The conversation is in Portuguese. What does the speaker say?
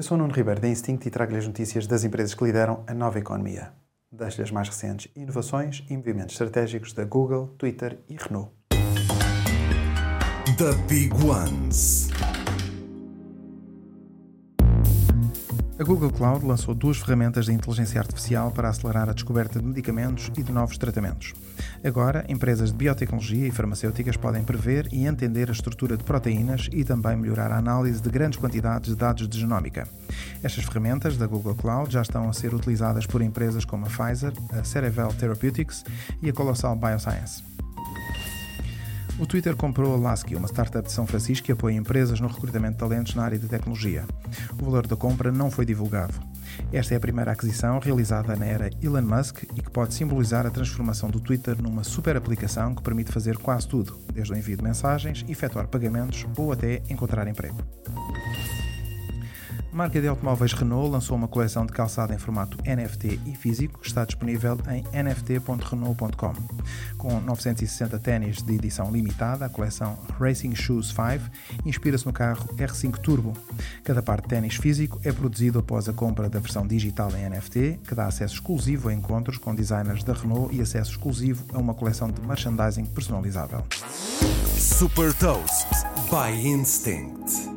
Eu sou o Nuno Ribeiro da Instinct e trago-lhe as notícias das empresas que lideram a nova economia. Deixo-lhe as mais recentes inovações e movimentos estratégicos da Google, Twitter e Renault. The Big Ones. A Google Cloud lançou duas ferramentas de inteligência artificial para acelerar a descoberta de medicamentos e de novos tratamentos. Agora, empresas de biotecnologia e farmacêuticas podem prever e entender a estrutura de proteínas e também melhorar a análise de grandes quantidades de dados de genómica. Estas ferramentas da Google Cloud já estão a ser utilizadas por empresas como a Pfizer, a Cerevel Therapeutics e a Colossal Bioscience. O Twitter comprou a Lasky, uma startup de São Francisco que apoia empresas no recrutamento de talentos na área de tecnologia. O valor da compra não foi divulgado. Esta é a primeira aquisição realizada na era Elon Musk e que pode simbolizar a transformação do Twitter numa super aplicação que permite fazer quase tudo, desde o envio de mensagens, efetuar pagamentos ou até encontrar emprego. A marca de automóveis Renault lançou uma coleção de calçado em formato NFT e físico que está disponível em nft.renault.com. Com 960 ténis de edição limitada, a coleção Racing Shoes 5 inspira-se no carro R5 Turbo. Cada par de ténis físico é produzido após a compra da versão digital em NFT, que dá acesso exclusivo a encontros com designers da Renault e acesso exclusivo a uma coleção de merchandising personalizável. Super Toast by Instinct.